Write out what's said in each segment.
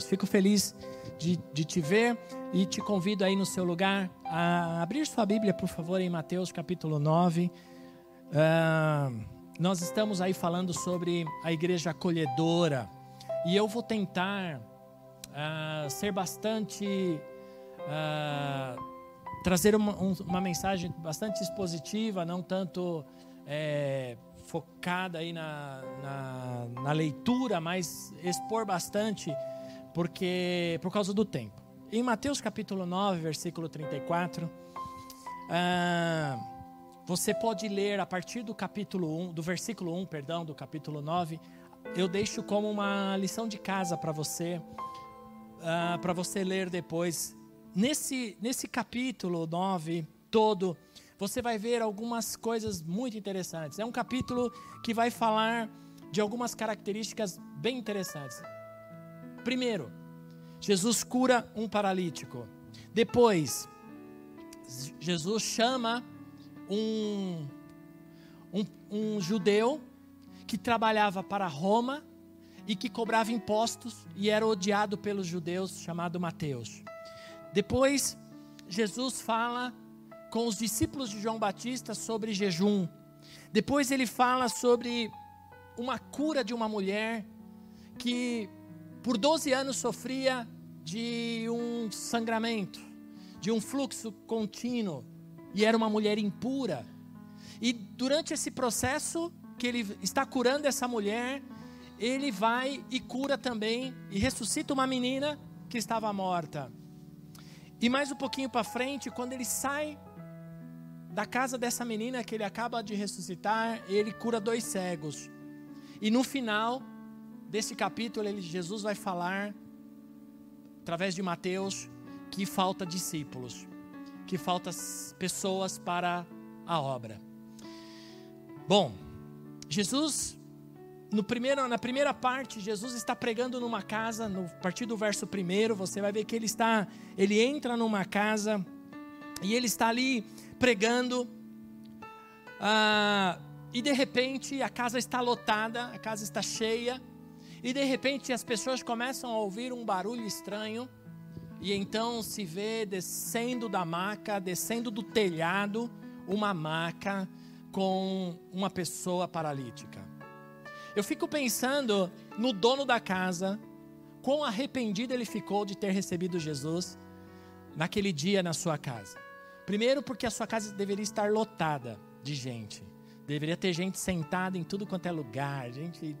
Deus. Fico feliz de, de, te ver e te convido aí no seu lugar a abrir sua Bíblia, por favor, em Mateus capítulo 9. Uh, nós estamos aí falando sobre a igreja acolhedora e eu vou tentar uh, ser bastante. Uh, trazer uma, um, uma, mensagem bastante expositiva, não tanto é, focada aí na, na, na, leitura, mas expor bastante, porque por causa do tempo. Em Mateus capítulo 9, versículo 34, ah, você pode ler a partir do capítulo 1, do versículo 1, perdão, do capítulo 9, eu deixo como uma lição de casa para você, ah, para você ler depois. Nesse, nesse capítulo 9 todo, você vai ver algumas coisas muito interessantes. É um capítulo que vai falar de algumas características bem interessantes. Primeiro, Jesus cura um paralítico. Depois, Jesus chama um, um, um judeu que trabalhava para Roma e que cobrava impostos e era odiado pelos judeus, chamado Mateus. Depois, Jesus fala com os discípulos de João Batista sobre jejum. Depois ele fala sobre uma cura de uma mulher que por 12 anos sofria de um sangramento, de um fluxo contínuo, e era uma mulher impura. E durante esse processo que ele está curando essa mulher, ele vai e cura também e ressuscita uma menina que estava morta. E mais um pouquinho para frente, quando ele sai da casa dessa menina que ele acaba de ressuscitar, ele cura dois cegos. E no final desse capítulo, ele, Jesus vai falar, através de Mateus, que falta discípulos, que falta pessoas para a obra. Bom, Jesus, no primeiro, na primeira parte, Jesus está pregando numa casa, no a partir do verso primeiro, você vai ver que ele está, ele entra numa casa e ele está ali pregando, ah, e de repente a casa está lotada, a casa está cheia, e de repente as pessoas começam a ouvir um barulho estranho, e então se vê descendo da maca, descendo do telhado, uma maca com uma pessoa paralítica. Eu fico pensando no dono da casa, quão arrependido ele ficou de ter recebido Jesus naquele dia na sua casa. Primeiro, porque a sua casa deveria estar lotada de gente. Deveria ter gente sentada em tudo quanto é lugar, gente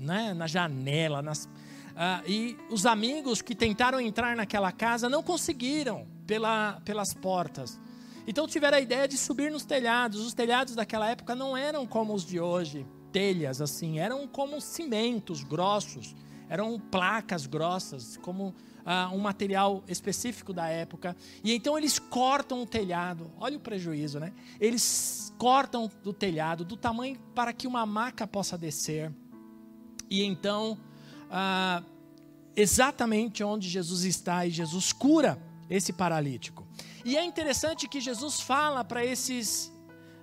né, na janela. Nas, ah, e os amigos que tentaram entrar naquela casa não conseguiram pela, pelas portas. Então tiveram a ideia de subir nos telhados. Os telhados daquela época não eram como os de hoje, telhas assim, eram como cimentos grossos, eram placas grossas, como uh, um material específico da época. E então eles cortam o telhado. Olha o prejuízo, né? Eles cortam do telhado do tamanho para que uma maca possa descer. E então, uh, exatamente onde Jesus está, e Jesus cura esse paralítico. E é interessante que Jesus fala para esses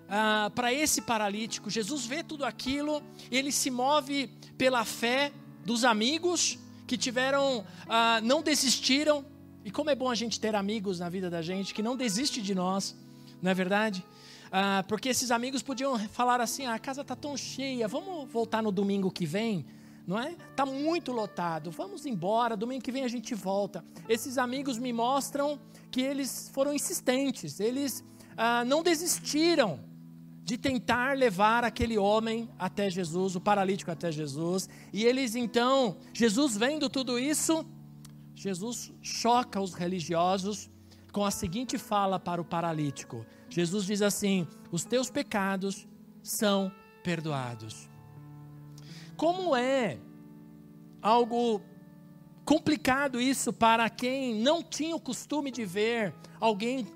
uh, para esse paralítico. Jesus vê tudo aquilo, ele se move pela fé dos amigos que tiveram, ah, não desistiram. E como é bom a gente ter amigos na vida da gente que não desiste de nós, não é verdade? Ah, porque esses amigos podiam falar assim: ah, a casa está tão cheia, vamos voltar no domingo que vem, não é? Está muito lotado, vamos embora, domingo que vem a gente volta. Esses amigos me mostram que eles foram insistentes, eles ah, não desistiram de tentar levar aquele homem até Jesus, o paralítico até Jesus. E eles então, Jesus vendo tudo isso, Jesus choca os religiosos com a seguinte fala para o paralítico. Jesus diz assim: os teus pecados são perdoados. Como é algo complicado isso para quem não tinha o costume de ver alguém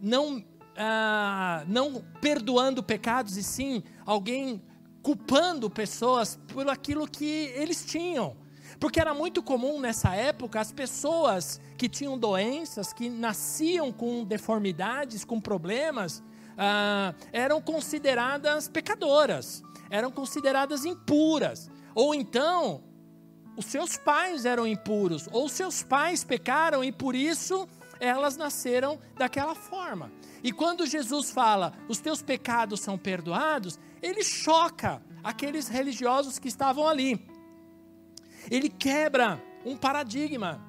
não, ah, não perdoando pecados, e sim alguém culpando pessoas por aquilo que eles tinham. Porque era muito comum nessa época as pessoas que tinham doenças, que nasciam com deformidades, com problemas, ah, eram consideradas pecadoras, eram consideradas impuras. Ou então os seus pais eram impuros, ou seus pais pecaram e por isso elas nasceram daquela forma. E quando Jesus fala, os teus pecados são perdoados, ele choca aqueles religiosos que estavam ali. Ele quebra um paradigma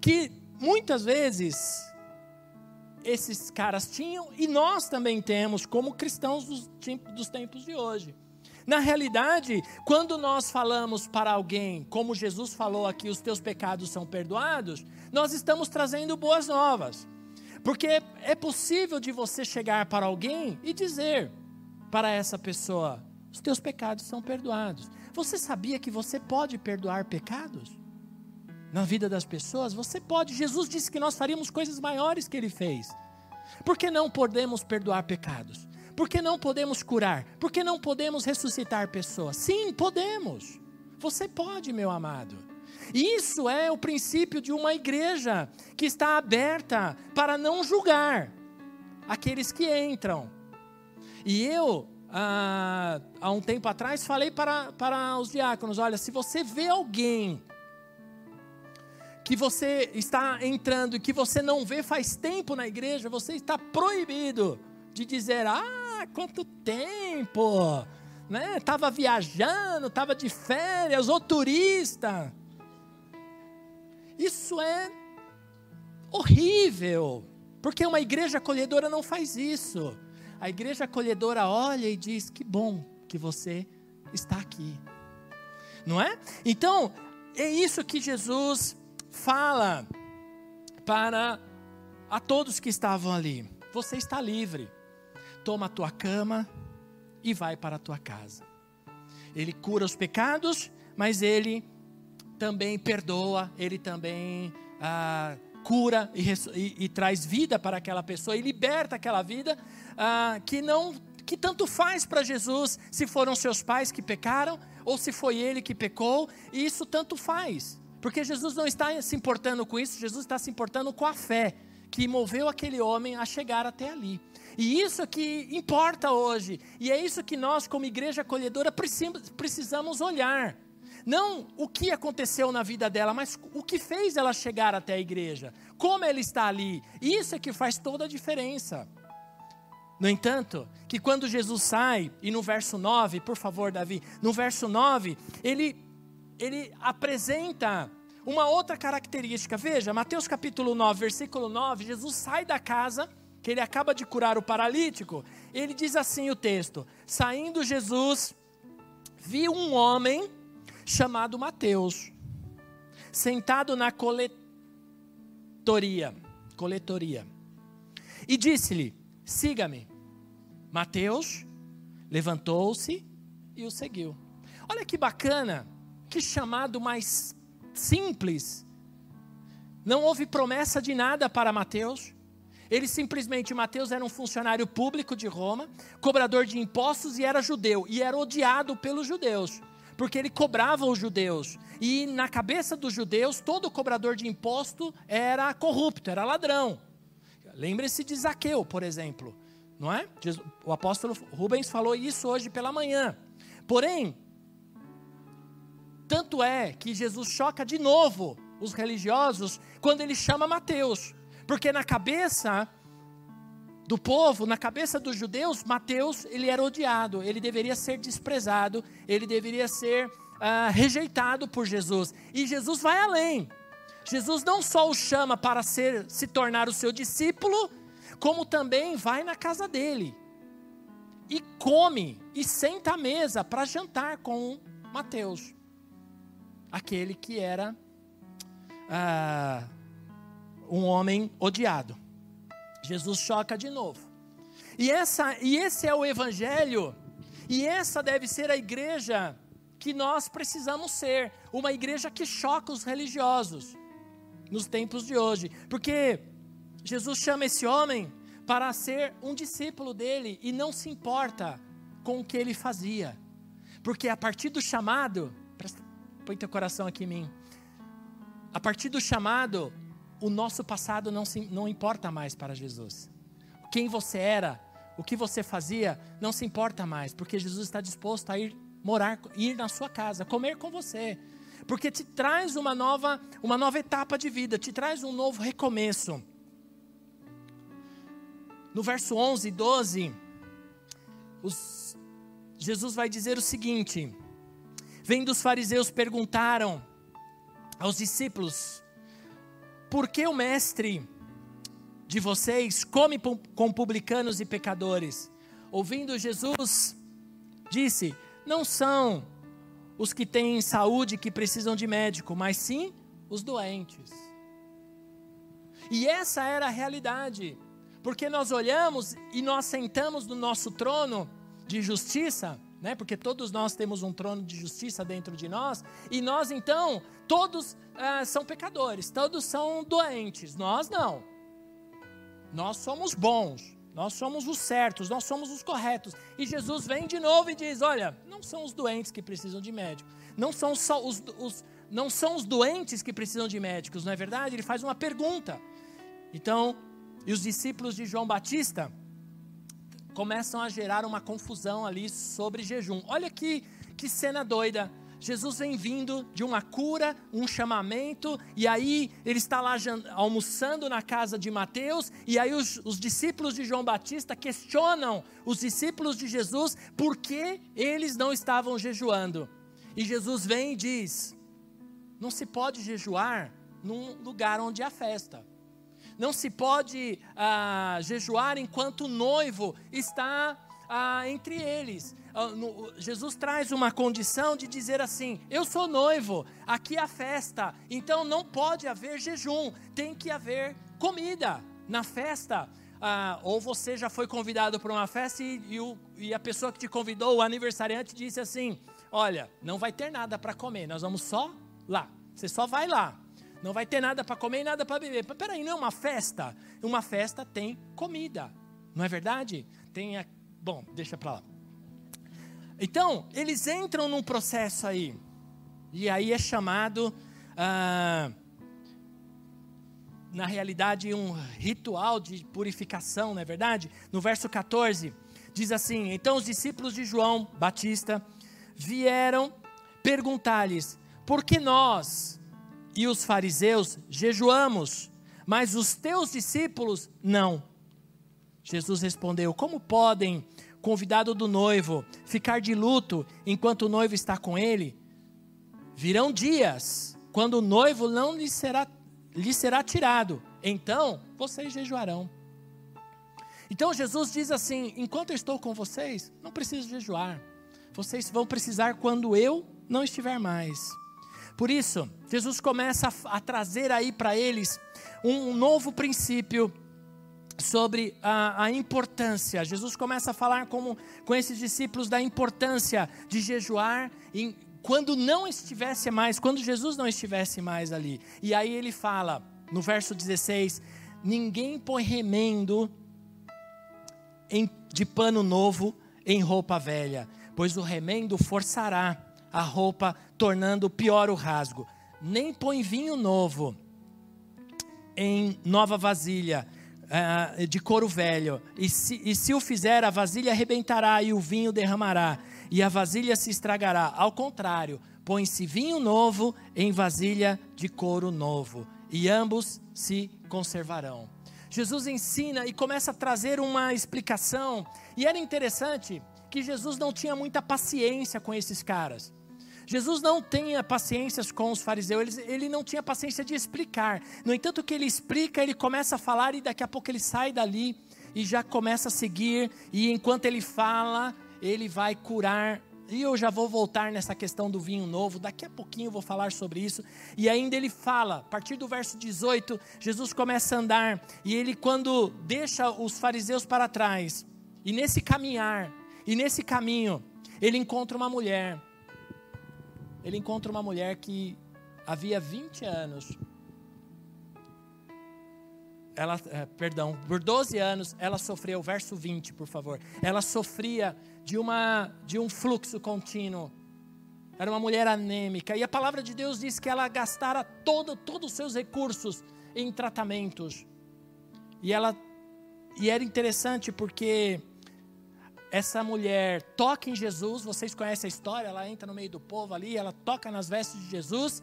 que muitas vezes esses caras tinham e nós também temos como cristãos dos, dos tempos de hoje. Na realidade, quando nós falamos para alguém, como Jesus falou aqui, os teus pecados são perdoados, nós estamos trazendo boas novas. Porque é possível de você chegar para alguém e dizer para essa pessoa: os teus pecados são perdoados. Você sabia que você pode perdoar pecados? Na vida das pessoas, você pode. Jesus disse que nós faríamos coisas maiores que ele fez. Por que não podemos perdoar pecados? Por que não podemos curar? Por que não podemos ressuscitar pessoas? Sim, podemos. Você pode, meu amado. Isso é o princípio de uma igreja que está aberta para não julgar aqueles que entram. E eu, ah, há um tempo atrás, falei para, para os diáconos: olha, se você vê alguém que você está entrando e que você não vê faz tempo na igreja, você está proibido de dizer: ah, quanto tempo! Né? Tava viajando, tava de férias, ou turista. Isso é horrível, porque uma igreja acolhedora não faz isso. A igreja acolhedora olha e diz: "Que bom que você está aqui". Não é? Então, é isso que Jesus fala para a todos que estavam ali. Você está livre toma a tua cama e vai para a tua casa. Ele cura os pecados, mas ele também perdoa, ele também ah, cura e, e, e, traz vida para aquela pessoa e liberta aquela vida ah, que não que tanto faz para Jesus se foram seus pais que pecaram ou se foi ele que pecou, e isso tanto faz. Porque Jesus não está se importando com isso, Jesus está se importando com a fé que moveu aquele homem a chegar até ali. E isso que importa hoje. E é isso que nós, como igreja acolhedora, precisamos olhar. Não o que aconteceu na vida dela, mas o que fez ela chegar até a igreja. Como ela está ali. Isso é que faz toda a diferença. No entanto, que quando Jesus sai, e no verso 9, por favor, Davi, no verso 9, ele, ele apresenta uma outra característica. Veja, Mateus capítulo 9, versículo 9, Jesus sai da casa que ele acaba de curar o paralítico, ele diz assim o texto: Saindo Jesus, viu um homem chamado Mateus, sentado na coletoria, coletoria, e disse-lhe: Siga-me. Mateus levantou-se e o seguiu. Olha que bacana, que chamado mais simples. Não houve promessa de nada para Mateus. Ele simplesmente, Mateus era um funcionário público de Roma, cobrador de impostos e era judeu, e era odiado pelos judeus, porque ele cobrava os judeus. E na cabeça dos judeus, todo cobrador de imposto era corrupto, era ladrão. Lembre-se de Zaqueu, por exemplo, não é? O apóstolo Rubens falou isso hoje pela manhã. Porém, tanto é que Jesus choca de novo os religiosos quando ele chama Mateus. Porque na cabeça do povo, na cabeça dos judeus, Mateus ele era odiado, ele deveria ser desprezado, ele deveria ser uh, rejeitado por Jesus. E Jesus vai além. Jesus não só o chama para ser, se tornar o seu discípulo, como também vai na casa dele e come e senta à mesa para jantar com Mateus, aquele que era uh, um homem odiado. Jesus choca de novo. E, essa, e esse é o Evangelho, e essa deve ser a igreja que nós precisamos ser uma igreja que choca os religiosos nos tempos de hoje, porque Jesus chama esse homem para ser um discípulo dele e não se importa com o que ele fazia, porque a partir do chamado, presta, põe teu coração aqui em mim, a partir do chamado, o nosso passado não, se, não importa mais para Jesus. Quem você era, o que você fazia, não se importa mais, porque Jesus está disposto a ir morar, ir na sua casa, comer com você, porque te traz uma nova, uma nova etapa de vida, te traz um novo recomeço. No verso 11 e 12, os, Jesus vai dizer o seguinte: Vendo os fariseus perguntaram aos discípulos: Por que o mestre de vocês come com publicanos e pecadores? Ouvindo Jesus, disse: Não são os que têm saúde que precisam de médico, mas sim os doentes. E essa era a realidade, porque nós olhamos e nós sentamos no nosso trono de justiça né? Porque todos nós temos um trono de justiça dentro de nós, e nós então, todos ah, são pecadores, todos são doentes, nós não. Nós somos bons, nós somos os certos, nós somos os corretos. E Jesus vem de novo e diz: Olha, não são os doentes que precisam de médico, não são só os, os não são os doentes que precisam de médicos, não é verdade? Ele faz uma pergunta. Então, e os discípulos de João Batista, começam a gerar uma confusão ali sobre jejum. Olha que, que cena doida. Jesus vem vindo de uma cura, um chamamento, e aí ele está lá almoçando na casa de Mateus, e aí os, os, discípulos de João Batista questionam os discípulos de Jesus por que eles não estavam jejuando. E Jesus vem e diz: não se pode jejuar num lugar onde há festa não se pode ah, jejuar enquanto o noivo está ah, entre eles. Ah, Jesus traz uma condição de dizer assim: eu sou noivo, aqui há festa, então não pode haver jejum, tem que haver comida na festa. Ah, ou você já foi convidado para uma festa e, e, o, e, a pessoa que te convidou, o aniversariante, disse assim: Olha, não vai ter nada para comer, nós vamos só lá. Você só vai lá. Não vai ter nada para comer e nada para beber. Mas peraí, não é uma festa? Uma festa tem comida, não é verdade? Tem a... Bom, deixa para lá. Então, eles entram num processo aí. E aí é chamado, ah, na realidade, um ritual de purificação, não é verdade? No verso 14, diz assim: Então os discípulos de João Batista vieram perguntar-lhes: Por que nós, e os fariseus jejuamos, mas os teus discípulos não. Jesus respondeu: Como podem, convidado do noivo, ficar de luto enquanto o noivo está com ele? Virão dias quando o noivo não lhe será, lhe será tirado, então vocês jejuarão. Então Jesus diz assim: enquanto eu estou com vocês, não preciso jejuar. Vocês vão precisar quando eu não estiver mais. Por isso, Jesus começa a, a trazer aí para eles um, um novo princípio sobre a, a, importância. Jesus começa a falar com, com esses discípulos da importância de jejuar em, quando não estivesse mais, quando Jesus não estivesse mais ali. E aí ele fala, no verso 16: Ninguém põe remendo em, de pano novo em roupa velha, pois o remendo forçará a roupa, tornando pior o rasgo. Nem põe vinho novo em nova vasilha uh, de couro velho. E se, e se o fizer, a vasilha arrebentará e o vinho derramará, e a vasilha se estragará. Ao contrário, põe-se vinho novo em vasilha de couro novo, e ambos se conservarão. Jesus ensina e começa a trazer uma explicação, e era interessante que Jesus não tinha muita paciência com esses caras. Jesus não tinha paciência com os fariseus, ele, ele não tinha paciência de explicar. No entanto, que ele explica, ele começa a falar e daqui a pouco ele sai dali e já começa a seguir. E enquanto ele fala, ele vai curar e eu já vou voltar nessa questão do vinho novo, daqui a pouquinho eu vou falar sobre isso. E ainda ele fala, a partir do verso 18, Jesus começa a andar, e ele, quando deixa os fariseus para trás, E nesse caminhar, e nesse caminho, ele encontra uma mulher. Ele encontra uma mulher que havia 20 anos. Ela, é, perdão, por 12 anos ela sofreu, verso 20, por favor. Ela sofria de uma de um fluxo contínuo. Era uma mulher anêmica e a palavra de Deus diz que ela gastara todo, todos os seus recursos em tratamentos. E ela e era interessante porque essa mulher toca em Jesus, vocês conhecem a história, ela entra no meio do povo ali, ela toca nas vestes de Jesus,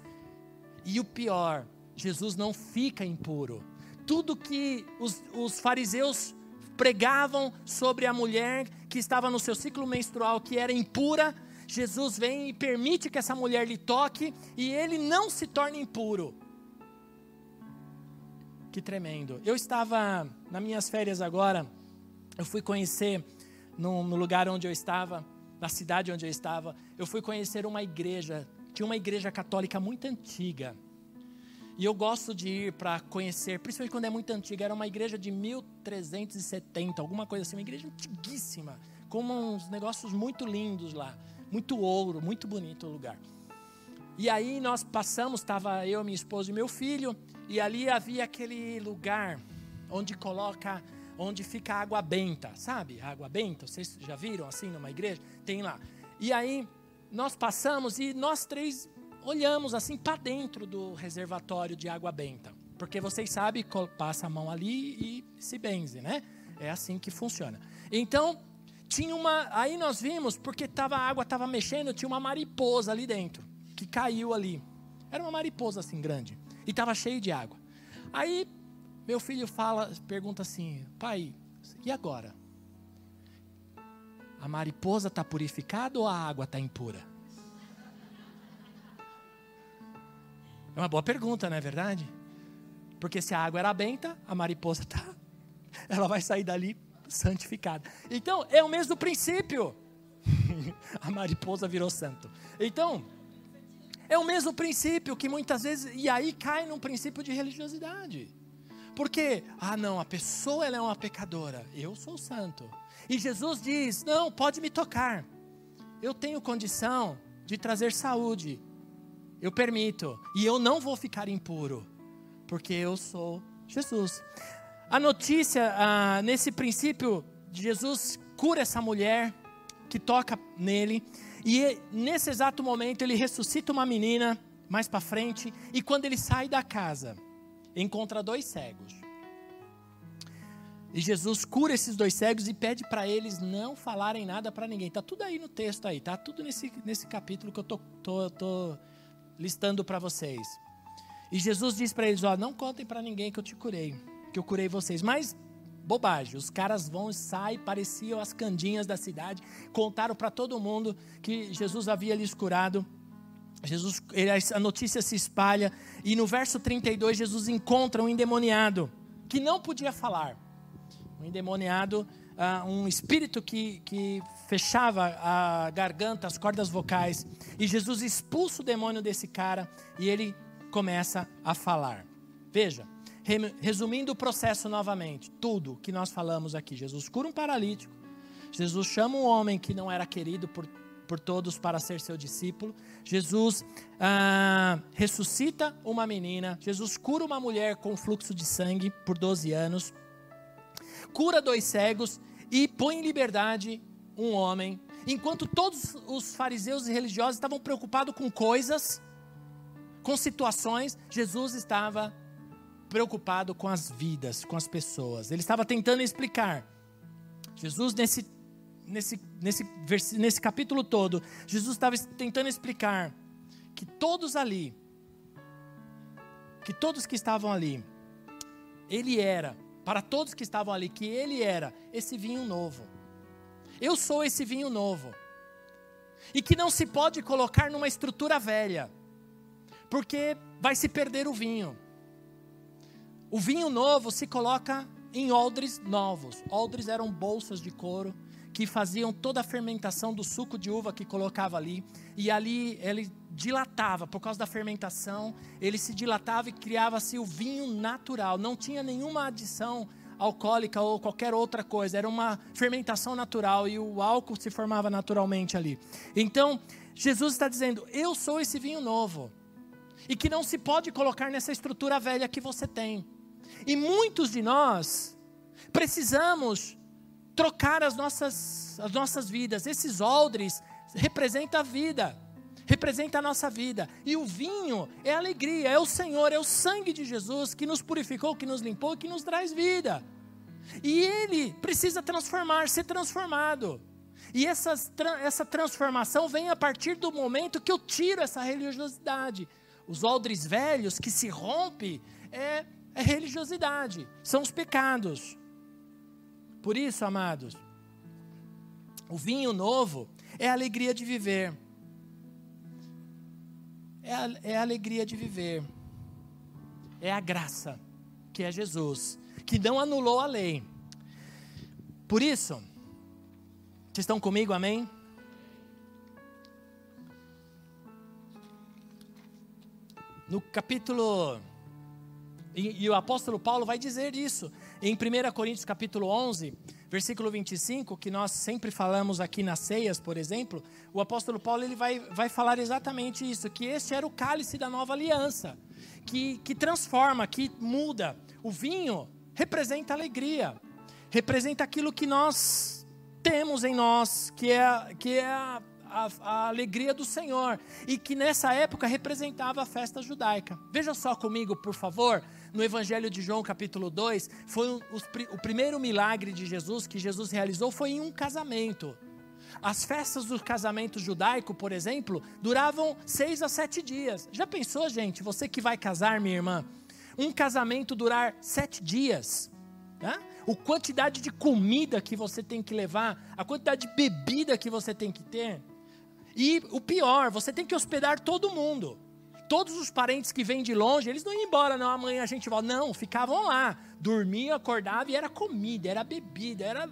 e o pior, Jesus não fica impuro. Tudo que os, os fariseus pregavam sobre a mulher que estava no seu ciclo menstrual, que era impura, Jesus vem e permite que essa mulher lhe toque, e ele não se torna impuro. Que tremendo. Eu estava, nas minhas férias agora, eu fui conhecer no, no lugar onde eu estava, na cidade onde eu estava, eu fui conhecer uma igreja, tinha uma igreja católica muito antiga. E eu gosto de ir para conhecer, principalmente quando é muito antiga. Era uma igreja de 1370, alguma coisa assim, uma igreja antiguíssima, com uns negócios muito lindos lá, muito ouro, muito bonito o lugar. E aí nós passamos, estava eu, minha esposa e meu filho, e ali havia aquele lugar onde coloca onde fica a água benta, sabe? Água benta, vocês já viram assim numa igreja? Tem lá. E aí nós passamos e nós três olhamos assim para dentro do reservatório de água benta. Porque vocês sabem, passa a mão ali e se benze, né? É assim que funciona. Então, tinha uma. Aí nós vimos, porque tava, a água estava mexendo, tinha uma mariposa ali dentro, que caiu ali. Era uma mariposa assim grande. E estava cheio de água. Aí meu filho fala, pergunta assim: pai, e agora? A mariposa está purificada ou a água está impura? É uma boa pergunta, não é verdade? Porque se a água era benta, a mariposa está. Ela vai sair dali santificada. Então, é o mesmo princípio. a mariposa virou santo. Então, é o mesmo princípio que muitas vezes. E aí cai num princípio de religiosidade. Porque, ah não, a pessoa ela é uma pecadora, eu sou santo. E Jesus diz: não, pode me tocar. Eu tenho condição de trazer saúde. Eu permito. E eu não vou ficar impuro. Porque eu sou Jesus. A notícia, ah, nesse princípio, Jesus cura essa mulher que toca nele. E nesse exato momento ele ressuscita uma menina mais para frente. E quando ele sai da casa, encontra dois cegos. E Jesus cura esses dois cegos e pede para eles não falarem nada para ninguém. Tá tudo aí no texto aí, tá tudo nesse, nesse capítulo que eu tô, tô, tô listando para vocês. E Jesus diz para eles: ó, não contem para ninguém que eu te curei, que eu curei vocês. Mas bobagem, os caras vão e saem, pareciam as candinhas da cidade, contaram para todo mundo que Jesus havia lhes curado. Jesus, a notícia se espalha e no verso 32 Jesus encontra um endemoniado que não podia falar. Um endemoniado, uh, um espírito que, que fechava a garganta, as cordas vocais. E Jesus expulsa o demônio desse cara e ele começa a falar. Veja, resumindo o processo novamente, tudo que nós falamos aqui. Jesus cura um paralítico. Jesus chama um homem que não era querido por por todos para ser seu discípulo. Jesus ah, ressuscita uma menina. Jesus cura uma mulher com fluxo de sangue por 12 anos. Cura dois cegos e põe em liberdade um homem. Enquanto todos os fariseus e religiosos estavam preocupados com coisas, com situações, Jesus estava preocupado com as vidas, com as pessoas. Ele estava tentando explicar. Jesus, nesse nesse, nesse, nesse capítulo todo, Jesus estava tentando explicar que todos ali, que todos que estavam ali, ele era, para todos que estavam ali, que ele era esse vinho novo. Eu sou esse vinho novo. E que não se pode colocar numa estrutura velha, porque vai se perder o vinho. O vinho novo se coloca em odres novos. Odres eram bolsas de couro que faziam toda a fermentação do suco de uva que colocava ali, e ali ele dilatava, por causa da fermentação, ele se dilatava e criava-se o vinho natural, não tinha nenhuma adição alcoólica ou qualquer outra coisa, era uma fermentação natural e o álcool se formava naturalmente ali. Então, Jesus está dizendo: Eu sou esse vinho novo, e que não se pode colocar nessa estrutura velha que você tem. E muitos de nós precisamos trocar as nossas, as nossas vidas. Esses odres representam a vida, representa a nossa vida. E o vinho é a alegria, é o Senhor, é o sangue de Jesus que nos purificou, que nos limpou, que nos traz vida. E ele precisa transformar, ser transformado. E essa, essa transformação vem a partir do momento que eu tiro essa religiosidade. Os odres velhos que se rompe é, é religiosidade, são os pecados. Por isso, amados, o vinho novo é a alegria de viver. É a, é a alegria de viver. É a graça, que é Jesus, que não anulou a lei. Por isso, vocês estão comigo, amém? No capítulo. E, e, o apóstolo Paulo vai dizer isso. Em 1 Coríntios capítulo 11, versículo 25, que nós sempre falamos aqui nas ceias, por exemplo, o apóstolo Paulo ele vai, vai falar exatamente isso, que este era o cálice da nova aliança, que, que transforma, que muda. O vinho representa alegria, representa aquilo que nós temos em nós, que é, que é a, a, a, alegria do Senhor, e que nessa época representava a festa judaica. Veja só comigo, por favor, no Evangelho de João, capítulo 2, foi o, o primeiro milagre de Jesus que Jesus realizou foi em um casamento. As festas do casamento judaico, por exemplo, duravam seis a sete dias. Já pensou, gente, você que vai casar, minha irmã, um casamento durar sete dias? Né? a quantidade de comida que você tem que levar, a quantidade de bebida que você tem que ter. E o pior, você tem que hospedar todo mundo. Todos os parentes que vêm de longe, eles não iam embora, não, amanhã a gente volta. Não, ficavam lá. Dormiam, acordavam e era comida, era bebida, era,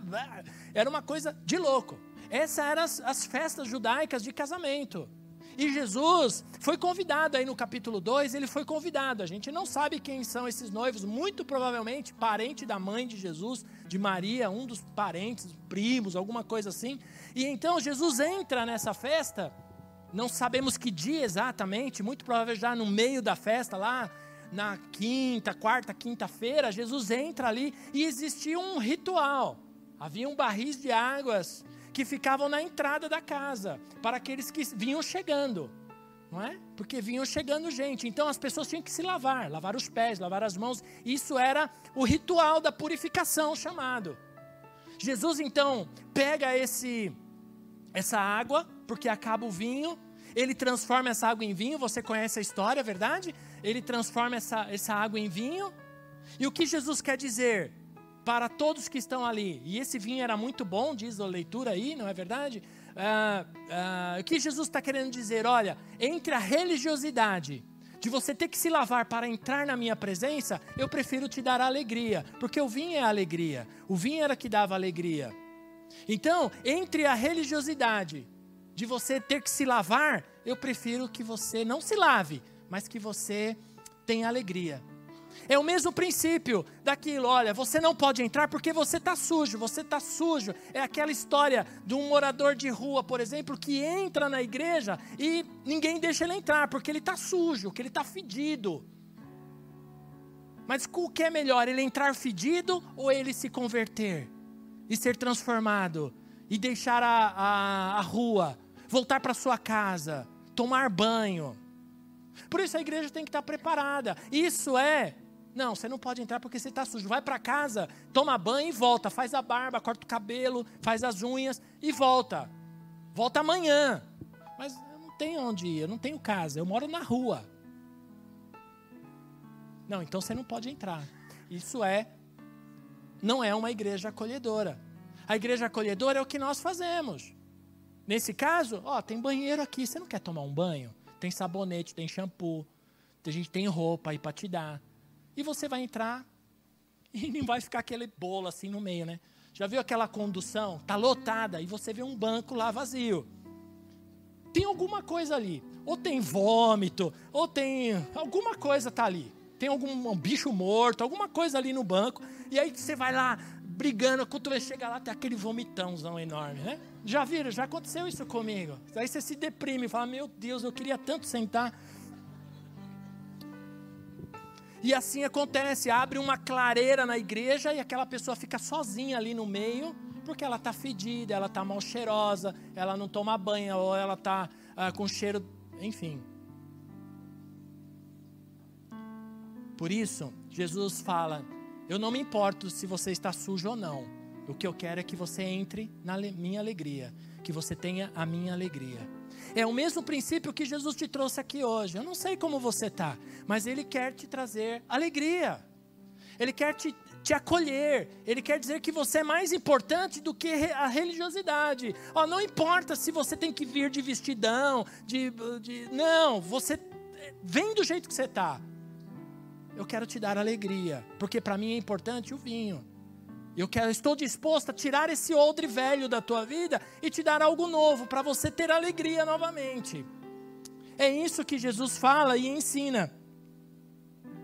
era uma coisa de louco. Essas eram as, as festas judaicas de casamento. E Jesus foi convidado aí no capítulo 2, ele foi convidado. A gente não sabe quem são esses noivos, muito provavelmente parente da mãe de Jesus, de Maria, um dos parentes, primos, alguma coisa assim. E então Jesus entra nessa festa, não sabemos que dia exatamente, muito provavelmente já no meio da festa lá, na quinta, quarta, quinta-feira, Jesus entra ali e existia um ritual. Havia um barris de águas que ficavam na entrada da casa, para aqueles que vinham chegando, não é? Porque vinham chegando gente. Então as pessoas tinham que se lavar, lavar os pés, lavar as mãos. Isso era o ritual da purificação chamado. Jesus então pega esse essa água, porque acaba o vinho, ele transforma essa água em vinho, você conhece a história, é verdade? Ele transforma essa, essa água em vinho. E o que Jesus quer dizer? para todos que estão ali. E esse vinho era muito bom, diz a leitura aí, não é verdade? Ah, ah, o que Jesus está querendo dizer? Olha, entre a religiosidade de você ter que se lavar para entrar na minha presença, eu prefiro te dar alegria, porque o vinho é alegria. O vinho era que dava alegria. Então, entre a religiosidade de você ter que se lavar, eu prefiro que você não se lave, mas que você tenha alegria. É o mesmo princípio daquilo. Olha, você não pode entrar porque você está sujo. Você está sujo. É aquela história de um morador de rua, por exemplo, que entra na igreja e ninguém deixa ele entrar porque ele está sujo, que ele está fedido. Mas o que é melhor, ele entrar fedido ou ele se converter e ser transformado e deixar a, a, a rua, voltar para sua casa, tomar banho? Por isso a igreja tem que estar preparada. Isso é não, você não pode entrar porque você está sujo. Vai para casa, toma banho e volta. Faz a barba, corta o cabelo, faz as unhas e volta. Volta amanhã. Mas eu não tenho onde ir, eu não tenho casa, eu moro na rua. Não, então você não pode entrar. Isso é, não é uma igreja acolhedora. A igreja acolhedora é o que nós fazemos. Nesse caso, ó, tem banheiro aqui, você não quer tomar um banho? Tem sabonete, tem shampoo, a gente tem roupa aí para te dar. E você vai entrar e não vai ficar aquele bolo assim no meio, né? Já viu aquela condução? Tá lotada e você vê um banco lá vazio. Tem alguma coisa ali. Ou tem vômito, ou tem alguma coisa tá ali. tem algum um bicho morto, alguma coisa ali no banco, e aí você vai lá brigando, quando você chega lá, tem aquele vomitãozão enorme, né? Já viram? Já aconteceu isso comigo. Aí você se deprime, fala: Meu Deus, eu queria tanto sentar. E assim acontece, abre uma clareira na igreja e aquela pessoa fica sozinha ali no meio, porque ela está fedida, ela está mal cheirosa, ela não toma banho, ou ela está ah, com cheiro, enfim. Por isso, Jesus fala: Eu não me importo se você está sujo ou não. O que eu quero é que você entre na minha alegria, que você tenha a minha alegria. É o mesmo princípio que Jesus te trouxe aqui hoje. Eu não sei como você está, mas Ele quer te trazer alegria. Ele quer te, te acolher. Ele quer dizer que você é mais importante do que a religiosidade. Oh, não importa se você tem que vir de vestidão, de, de não, você vem do jeito que você está. Eu quero te dar alegria, porque para mim é importante o vinho. Eu quero, estou disposto a tirar esse odre velho da tua vida e te dar algo novo para você ter alegria novamente. É isso que Jesus fala e ensina.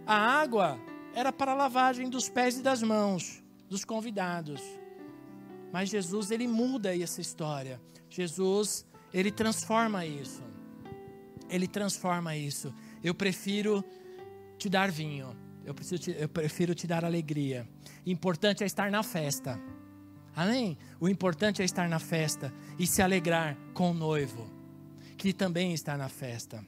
A água era para a lavagem dos pés e das mãos dos convidados. Mas Jesus ele muda essa história. Jesus ele transforma isso. Ele transforma isso. Eu prefiro te dar vinho eu, te, eu prefiro te dar alegria. Importante é estar na festa. Amém? O importante é estar na festa e se alegrar com o noivo, que também está na festa.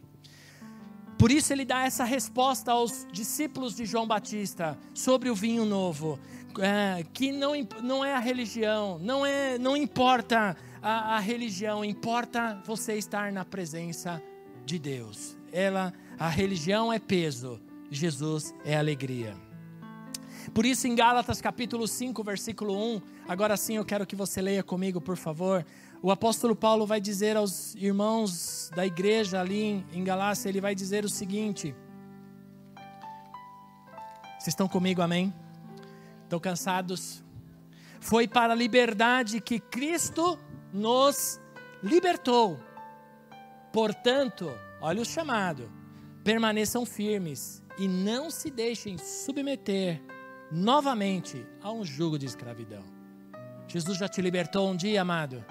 Por isso ele dá essa resposta aos discípulos de João Batista sobre o vinho novo, é, que não, não é a religião, não, é, não importa a, a religião, importa você estar na presença de Deus. Ela, a religião é peso, Jesus é alegria. Por isso, em Gálatas capítulo 5, versículo 1, agora sim eu quero que você leia comigo, por favor. O apóstolo Paulo vai dizer aos irmãos da igreja ali em Galácia, ele vai dizer o seguinte: Vocês estão comigo, amém? Estão cansados? Foi para a liberdade que Cristo nos libertou. Portanto, olha o chamado: permaneçam firmes e não se deixem submeter novamente a um jugo de escravidão. Jesus já te libertou um dia, amado?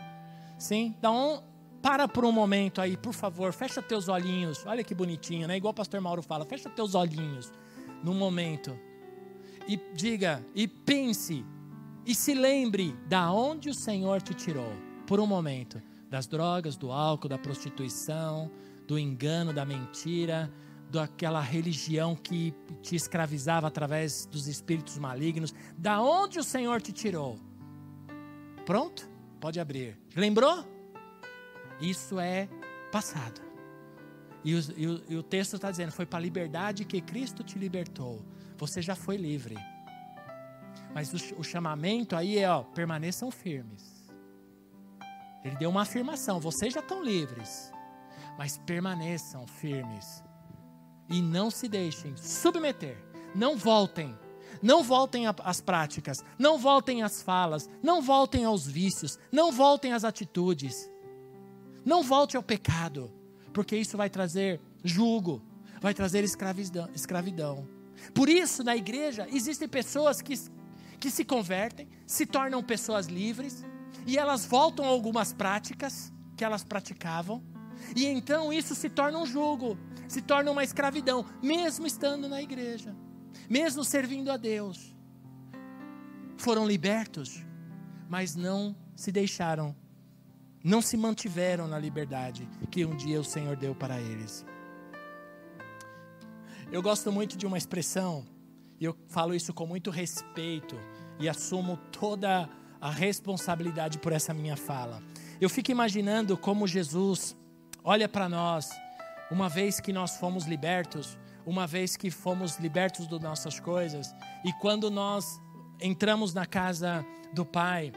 Sim? Então, para por um momento aí, por favor, fecha teus olhinhos. Olha que bonitinho, né? Igual o pastor Mauro fala, fecha teus olhinhos num momento. E diga, e pense, e se lembre da onde o Senhor te tirou por um momento, das drogas, do álcool, da prostituição, do engano, da mentira, daquela religião que te escravizava através dos espíritos malignos. Da onde o Senhor te tirou? Pronto? Pode abrir. Lembrou? Isso é passado. E o, e o, e o texto está dizendo: foi para a liberdade que Cristo te libertou. Você já foi livre. Mas o, o chamamento aí é: ó, permaneçam firmes. Ele deu uma afirmação: vocês já estão livres, mas permaneçam firmes e não se deixem submeter. Não voltem. Não voltem às práticas, não voltem às falas, não voltem aos vícios, não voltem às atitudes. Não volte ao pecado, porque isso vai trazer julgo, vai trazer escravidão. escravidão. Por isso, na igreja, existem pessoas que, que se convertem, se tornam pessoas livres, e elas voltam a algumas práticas que elas praticavam, e então isso se torna um jugo, se torna uma escravidão, mesmo estando na igreja, mesmo servindo a Deus. Foram libertos, mas não se deixaram, não se mantiveram na liberdade que um dia o Senhor deu para eles. Eu gosto muito de uma expressão, e eu falo isso com muito respeito, e assumo toda a responsabilidade por essa minha fala. Eu fico imaginando como Jesus olha para nós, uma vez que nós fomos libertos, uma vez que fomos libertos das nossas coisas, e quando nós entramos na casa do Pai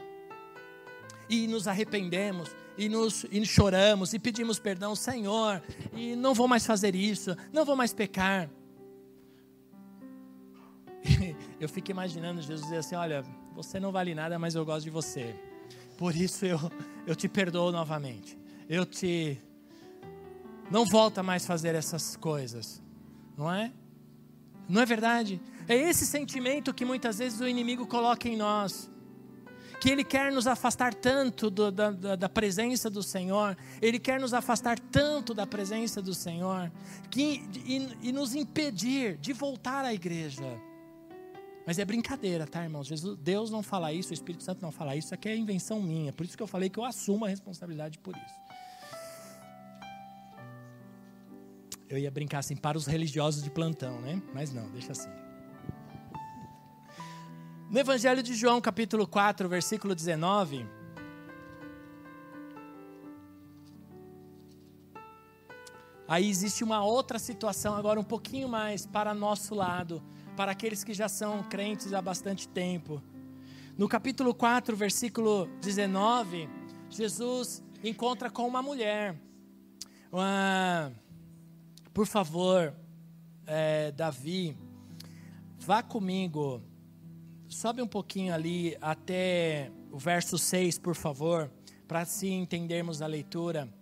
e nos arrependemos, e nos e choramos e pedimos perdão, Senhor, e não vou mais fazer isso, não vou mais pecar. Eu fico imaginando Jesus dizer assim: Olha, você não vale nada, mas eu gosto de você. Por isso eu, eu te perdoo novamente. Eu te não volta mais fazer essas coisas, não é? Não é verdade? É esse sentimento que muitas vezes o inimigo coloca em nós. Que ele quer nos afastar tanto do, da, da, presença do Senhor, ele quer nos afastar tanto da presença do Senhor, que, e, e nos impedir de voltar à igreja. Mas é brincadeira, tá, irmãos? Jesus, Deus não fala isso, o Espírito Santo não fala isso, isso aqui é invenção minha. Por isso que eu falei que eu assumo a responsabilidade por isso. Eu ia brincar assim para os religiosos de plantão, né? Mas não, deixa assim. No Evangelho de João, capítulo 4, versículo 19. Aí existe uma outra situação, agora um pouquinho mais para nosso lado para aqueles que já são crentes há bastante tempo. No capítulo 4, versículo 19, Jesus encontra com uma mulher. Uma, por favor, é, Davi, vá comigo, sobe um pouquinho ali até o verso 6, por favor, para assim entendermos a leitura.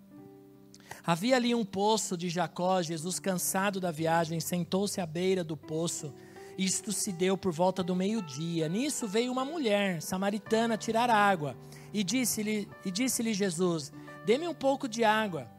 Havia ali um poço de Jacó, Jesus, cansado da viagem, sentou-se à beira do poço. Isto se deu por volta do meio-dia. Nisso veio uma mulher samaritana tirar água. E disse-lhe e disse-lhe Jesus: Dê-me um pouco de água.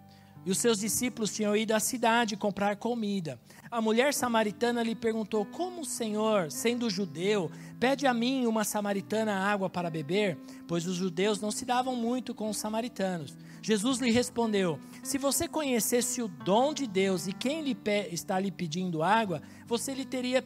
E os seus discípulos tinham ido à cidade comprar comida. A mulher samaritana lhe perguntou: Como o Senhor, sendo judeu, pede a mim, uma samaritana, água para beber? Pois os judeus não se davam muito com os samaritanos. Jesus lhe respondeu: Se você conhecesse o dom de Deus e quem lhe está lhe pedindo água, você lhe teria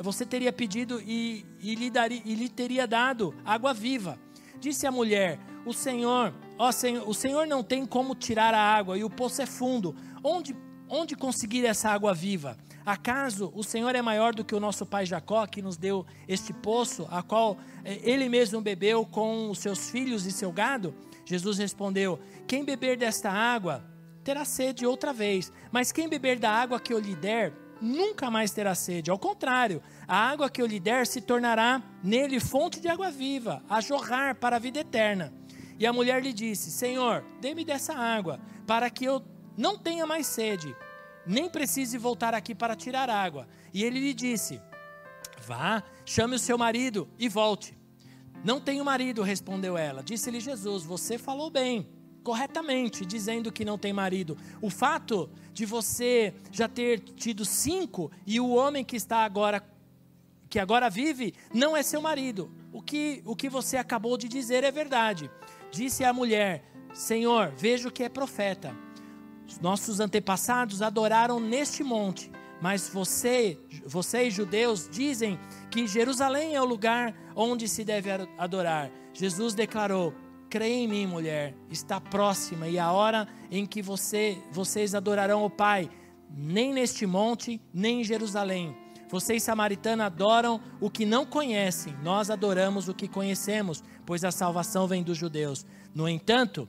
você teria pedido e, e, lhe daria, e lhe teria dado água viva. Disse a mulher: O Senhor, ó Senhor, o Senhor não tem como tirar a água e o poço é fundo. Onde, onde conseguir essa água viva? Acaso o Senhor é maior do que o nosso pai Jacó, que nos deu este poço, a qual eh, ele mesmo bebeu com os seus filhos e seu gado? Jesus respondeu: Quem beber desta água terá sede outra vez, mas quem beber da água que eu lhe der nunca mais terá sede. Ao contrário, a água que eu lhe der se tornará nele fonte de água viva, a jorrar para a vida eterna. E a mulher lhe disse: Senhor, dê-me dessa água, para que eu não tenha mais sede, nem precise voltar aqui para tirar água. E ele lhe disse: Vá, chame o seu marido e volte. Não tenho marido, respondeu ela. Disse-lhe Jesus: Você falou bem corretamente, dizendo que não tem marido. O fato de você já ter tido cinco e o homem que está agora que agora vive não é seu marido. O que o que você acabou de dizer é verdade. Disse a mulher: Senhor, vejo que é profeta. Os nossos antepassados adoraram neste monte, mas você, vocês judeus dizem que Jerusalém é o lugar onde se deve adorar. Jesus declarou: Creia em mim, mulher, está próxima e a hora em que você, vocês adorarão o Pai, nem neste monte, nem em Jerusalém. Vocês, samaritanos, adoram o que não conhecem, nós adoramos o que conhecemos, pois a salvação vem dos judeus. No entanto,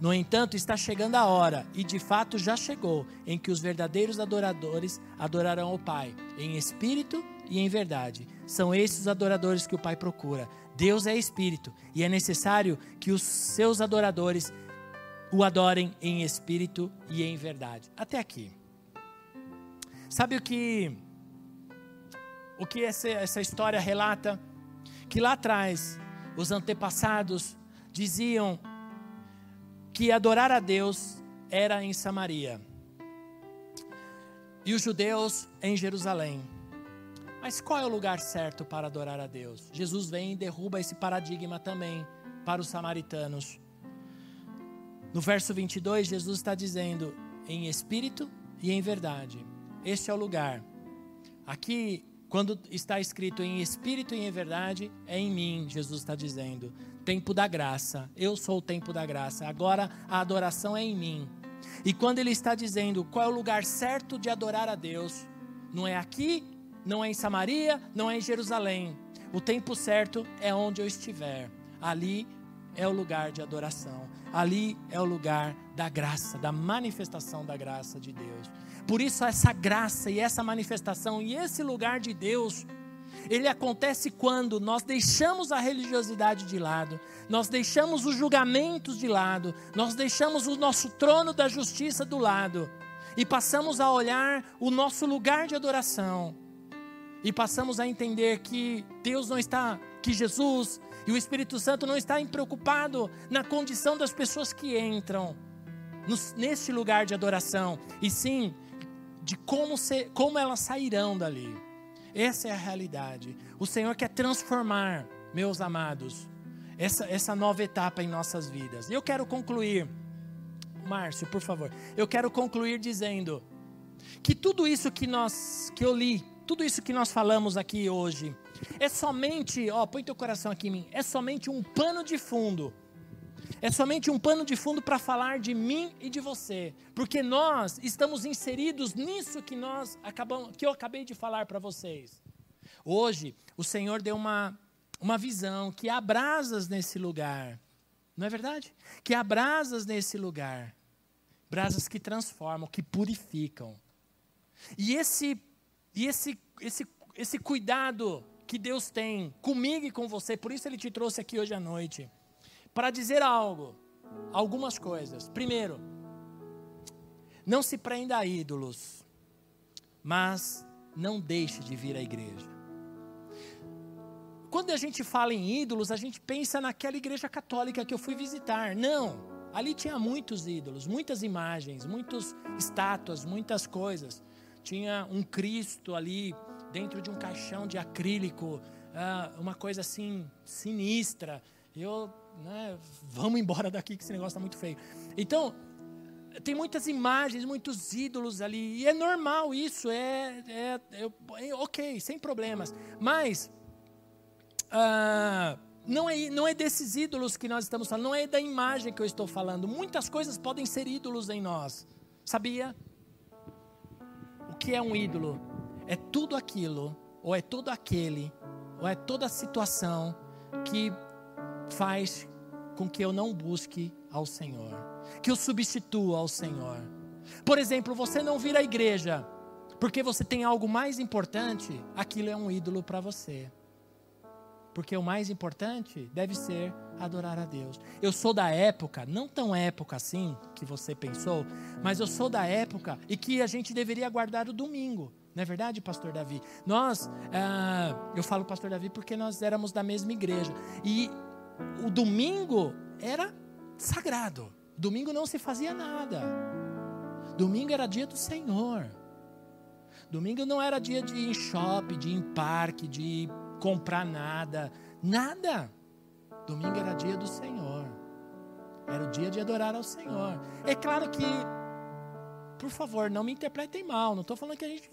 no entanto, está chegando a hora, e de fato já chegou, em que os verdadeiros adoradores adorarão o Pai, em espírito e em verdade. São esses os adoradores que o Pai procura. Deus é espírito e é necessário que os seus adoradores o adorem em espírito e em verdade. Até aqui. Sabe o que o que essa, essa história relata? Que lá atrás os antepassados diziam que adorar a Deus era em Samaria e os judeus em Jerusalém. Mas qual é o lugar certo para adorar a Deus? Jesus vem e derruba esse paradigma também para os samaritanos. No verso 22, Jesus está dizendo: em espírito e em verdade. Este é o lugar. Aqui, quando está escrito em espírito e em verdade, é em mim, Jesus está dizendo. Tempo da graça. Eu sou o tempo da graça. Agora a adoração é em mim. E quando ele está dizendo qual é o lugar certo de adorar a Deus, não é aqui não é em Samaria, não é em Jerusalém. O tempo certo é onde eu estiver. Ali é o lugar de adoração. Ali é o lugar da graça, da manifestação da graça de Deus. Por isso, essa graça e essa manifestação e esse lugar de Deus, ele acontece quando nós deixamos a religiosidade de lado, nós deixamos os julgamentos de lado, nós deixamos o nosso trono da justiça do lado e passamos a olhar o nosso lugar de adoração e passamos a entender que Deus não está, que Jesus e o Espírito Santo não está preocupado na condição das pessoas que entram neste lugar de adoração, e sim de como, ser, como elas sairão dali. Essa é a realidade. O Senhor quer transformar, meus amados, essa, essa nova etapa em nossas vidas. E eu quero concluir, Márcio, por favor. Eu quero concluir dizendo que tudo isso que nós que eu li, tudo isso que nós falamos aqui hoje, é somente, ó, põe teu coração aqui em mim, é somente um pano de fundo. É somente um pano de fundo para falar de mim e de você, porque nós estamos inseridos nisso que nós acabamos, que eu acabei de falar para vocês. Hoje, o Senhor deu uma uma visão que há brasas nesse lugar. Não é verdade? Que há brasas nesse lugar. Brasas que transformam, que purificam. E esse e esse esse esse cuidado que Deus tem comigo e com você, por isso ele te trouxe aqui hoje à noite, para dizer algo, algumas coisas. Primeiro, não se prenda a ídolos, mas não deixe de vir à igreja. Quando a gente fala em ídolos, a gente pensa naquela igreja católica que eu fui visitar. Não, ali tinha muitos ídolos, muitas imagens, muitas estátuas, muitas coisas. Tinha um Cristo ali dentro de um caixão de acrílico, uh, uma coisa assim sinistra. Eu, né, vamos embora daqui que esse negócio está muito feio. Então, tem muitas imagens, muitos ídolos ali, e é normal isso, é, é, é ok, sem problemas. Mas uh, não, é, não é desses ídolos que nós estamos falando, não é da imagem que eu estou falando. Muitas coisas podem ser ídolos em nós, sabia? O que é um ídolo? é tudo aquilo, ou é todo aquele, ou é toda a situação que faz com que eu não busque ao Senhor, que eu substitua ao Senhor. Por exemplo, você não vir à igreja porque você tem algo mais importante, aquilo é um ídolo para você. Porque o mais importante deve ser adorar a Deus. Eu sou da época, não tão época assim que você pensou, mas eu sou da época e que a gente deveria guardar o domingo. Não é verdade, pastor Davi? Nós, ah, eu falo pastor Davi porque nós éramos da mesma igreja. E o domingo era sagrado. Domingo não se fazia nada. Domingo era dia do Senhor. Domingo não era dia de ir em shopping, de ir em parque, de comprar nada. Nada. Domingo era dia do Senhor. Era o dia de adorar ao Senhor. É claro que por favor, não me interpretem mal. Não estou falando que a gente.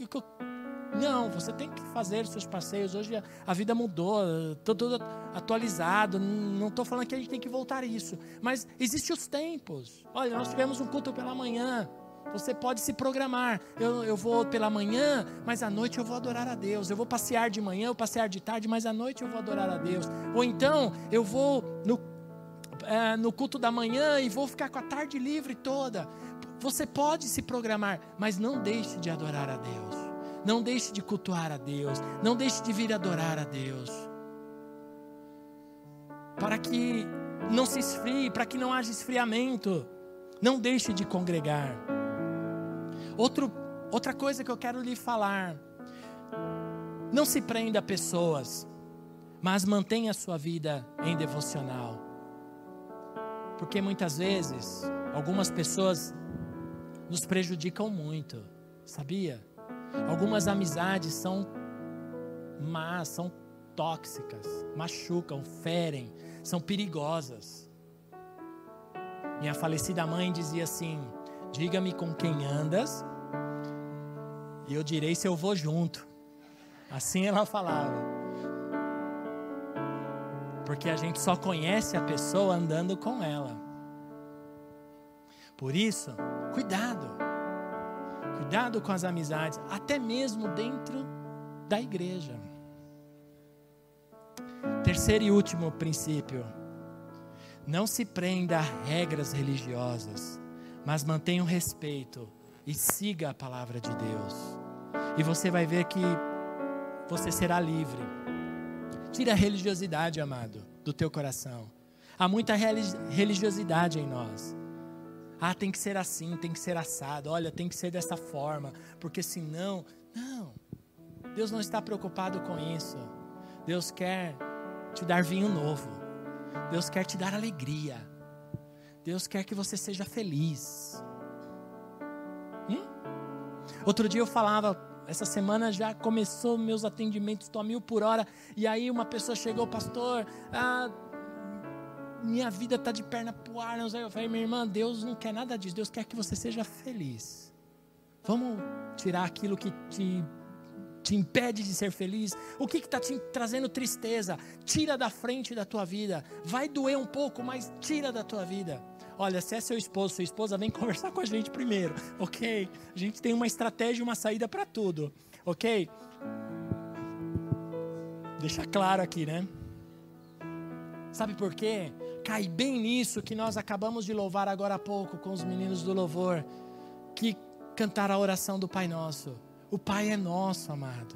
Não, você tem que fazer seus passeios. Hoje a vida mudou, estou tudo atualizado. Não estou falando que a gente tem que voltar a isso. Mas existem os tempos. Olha, nós tivemos um culto pela manhã. Você pode se programar. Eu, eu vou pela manhã, mas à noite eu vou adorar a Deus. Eu vou passear de manhã, eu passear de tarde, mas à noite eu vou adorar a Deus. Ou então eu vou no, é, no culto da manhã e vou ficar com a tarde livre toda. Você pode se programar, mas não deixe de adorar a Deus. Não deixe de cultuar a Deus. Não deixe de vir adorar a Deus. Para que não se esfrie, para que não haja esfriamento. Não deixe de congregar. Outro, outra coisa que eu quero lhe falar. Não se prenda a pessoas, mas mantenha a sua vida em devocional. Porque muitas vezes, algumas pessoas nos prejudicam muito, sabia? Algumas amizades são más, são tóxicas, machucam, ferem, são perigosas. Minha falecida mãe dizia assim: Diga-me com quem andas, e eu direi se eu vou junto. Assim ela falava. Porque a gente só conhece a pessoa andando com ela. Por isso, cuidado. Cuidado com as amizades, até mesmo dentro da igreja. Terceiro e último princípio: não se prenda a regras religiosas, mas mantenha o respeito e siga a palavra de Deus. E você vai ver que você será livre. Tira a religiosidade, amado, do teu coração. Há muita religiosidade em nós. Ah, tem que ser assim, tem que ser assado. Olha, tem que ser dessa forma, porque senão, não. Deus não está preocupado com isso. Deus quer te dar vinho novo. Deus quer te dar alegria. Deus quer que você seja feliz. Hum? Outro dia eu falava, essa semana já começou meus atendimentos, estou a mil por hora, e aí uma pessoa chegou, pastor, ah, minha vida está de perna pro ar. Eu falei, minha irmã, Deus não quer nada disso, Deus quer que você seja feliz. Vamos tirar aquilo que te te impede de ser feliz? O que está te trazendo tristeza? Tira da frente da tua vida. Vai doer um pouco, mas tira da tua vida. Olha, se é seu esposo, sua esposa, vem conversar com a gente primeiro, ok? A gente tem uma estratégia, uma saída para tudo, ok? Deixa claro aqui, né? Sabe por quê? Cai bem nisso que nós acabamos de louvar agora há pouco com os meninos do louvor, que cantaram a oração do Pai Nosso. O Pai é nosso, amado.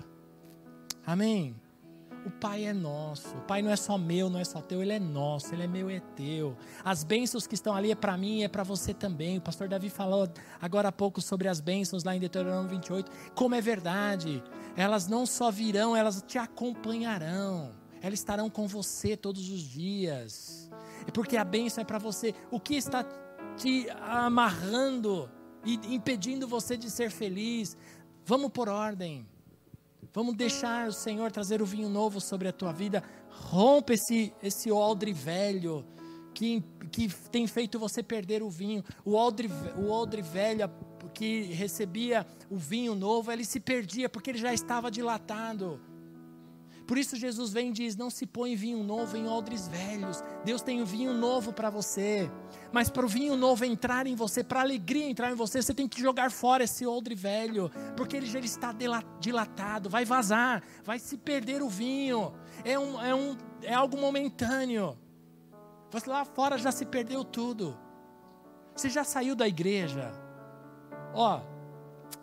Amém? O Pai é nosso. O Pai não é só meu, não é só teu, ele é nosso, ele é meu, é teu. As bênçãos que estão ali é para mim, é para você também. O pastor Davi falou agora há pouco sobre as bênçãos lá em Deuteronômio 28. Como é verdade, elas não só virão, elas te acompanharão. Elas estarão com você todos os dias. É porque a bênção é para você. O que está te amarrando e impedindo você de ser feliz? Vamos por ordem. Vamos deixar o Senhor trazer o vinho novo sobre a tua vida. Rompe esse, esse odre velho que, que tem feito você perder o vinho. O odre, o odre velho que recebia o vinho novo, ele se perdia porque ele já estava dilatado. Por isso Jesus vem e diz: Não se põe vinho novo em odres velhos. Deus tem um vinho novo para você. Mas para o vinho novo entrar em você, para a alegria entrar em você, você tem que jogar fora esse odre velho, porque ele já está dilatado, vai vazar, vai se perder o vinho. É, um, é, um, é algo momentâneo. Você lá fora já se perdeu tudo. Você já saiu da igreja. Ó,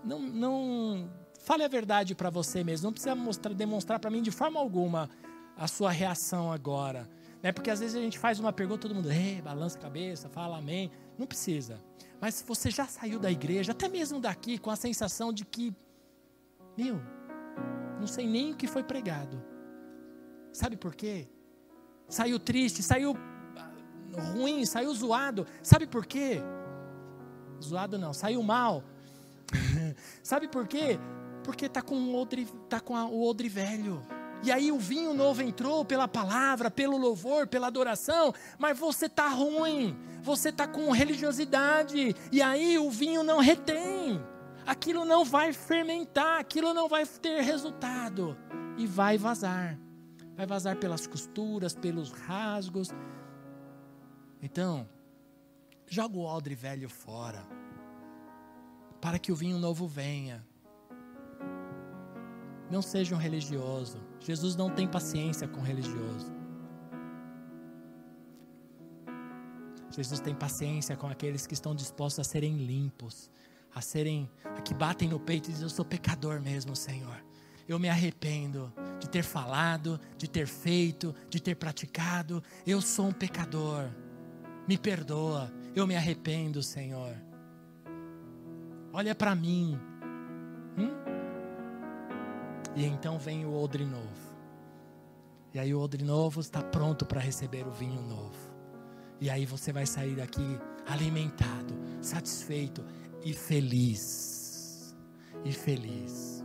não, não Fale a verdade para você mesmo. Não precisa mostrar, demonstrar para mim de forma alguma a sua reação agora. Né? Porque às vezes a gente faz uma pergunta, todo mundo Ei, balança a cabeça, fala amém. Não precisa. Mas se você já saiu da igreja, até mesmo daqui, com a sensação de que, meu, não sei nem o que foi pregado. Sabe por quê? Saiu triste, saiu ah, ruim, saiu zoado. Sabe por quê? Zoado não, saiu mal. Sabe por quê? Porque está com, o odre, tá com o odre velho. E aí o vinho novo entrou pela palavra, pelo louvor, pela adoração, mas você está ruim, você está com religiosidade, e aí o vinho não retém, aquilo não vai fermentar, aquilo não vai ter resultado, e vai vazar, vai vazar pelas costuras, pelos rasgos. Então, joga o odre velho fora, para que o vinho novo venha. Não seja um religioso. Jesus não tem paciência com religioso. Jesus tem paciência com aqueles que estão dispostos a serem limpos, a serem, a que batem no peito e dizem: Eu sou pecador mesmo, Senhor. Eu me arrependo de ter falado, de ter feito, de ter praticado. Eu sou um pecador. Me perdoa. Eu me arrependo, Senhor. Olha para mim. Hum? E então vem o odre novo. E aí o odre novo está pronto para receber o vinho novo. E aí você vai sair daqui alimentado, satisfeito e feliz. E feliz.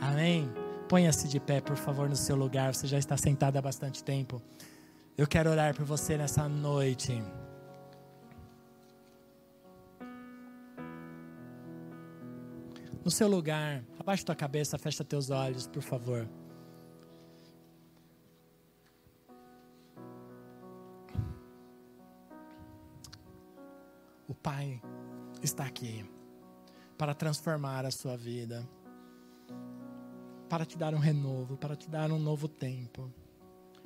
Amém? Ponha-se de pé, por favor, no seu lugar. Você já está sentado há bastante tempo. Eu quero orar por você nessa noite. No seu lugar, abaixa tua cabeça, fecha teus olhos, por favor. O Pai está aqui para transformar a sua vida, para te dar um renovo, para te dar um novo tempo,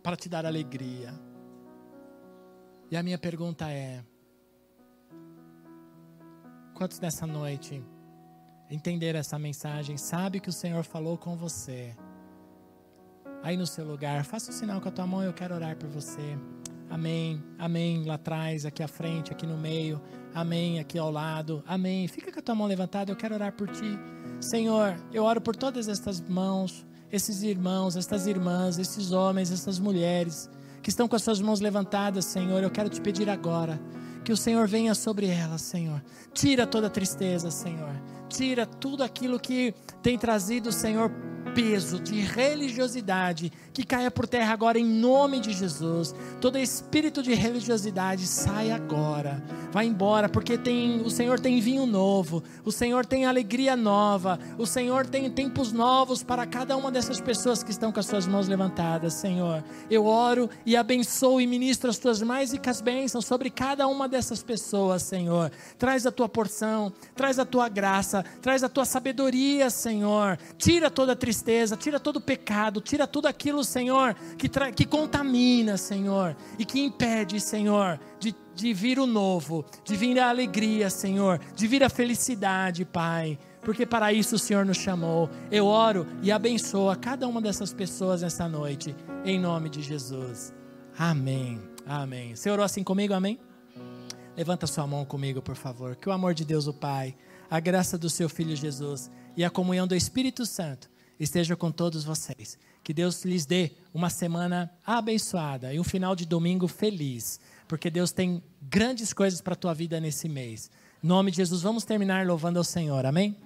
para te dar alegria. E a minha pergunta é: quantos nessa noite entender essa mensagem, sabe que o Senhor falou com você. Aí no seu lugar, faça o um sinal com a tua mão, eu quero orar por você. Amém. Amém. Lá atrás, aqui à frente, aqui no meio. Amém. Aqui ao lado. Amém. Fica com a tua mão levantada. Eu quero orar por ti. Senhor, eu oro por todas estas mãos, esses irmãos, estas irmãs, esses homens, essas mulheres que estão com as suas mãos levantadas, Senhor. Eu quero te pedir agora que o Senhor venha sobre elas, Senhor. Tira toda tristeza, Senhor. Tira tudo aquilo que tem trazido, Senhor, peso de religiosidade que caia por terra agora em nome de Jesus. Todo espírito de religiosidade sai agora. Vai embora, porque tem o Senhor tem vinho novo, o Senhor tem alegria nova, o Senhor tem tempos novos para cada uma dessas pessoas que estão com as suas mãos levantadas, Senhor. Eu oro e abençoo e ministro as tuas mais ricas bênçãos sobre cada uma dessas pessoas, Senhor. Traz a tua porção, traz a tua graça, traz a tua sabedoria, Senhor. Tira toda a tristeza tristeza, tira todo o pecado, tira tudo aquilo, Senhor, que, que contamina, Senhor, e que impede, Senhor, de, de vir o novo, de vir a alegria, Senhor, de vir a felicidade, Pai porque para isso o Senhor nos chamou. Eu oro e abençoo a cada uma dessas pessoas nesta noite, em nome de Jesus. Amém. Amém. Você orou assim comigo? Amém? Levanta sua mão comigo, por favor. Que o amor de Deus, o Pai, a graça do seu Filho Jesus e a comunhão do Espírito Santo esteja com todos vocês. Que Deus lhes dê uma semana abençoada e um final de domingo feliz, porque Deus tem grandes coisas para a tua vida nesse mês. Em nome de Jesus, vamos terminar louvando ao Senhor. Amém?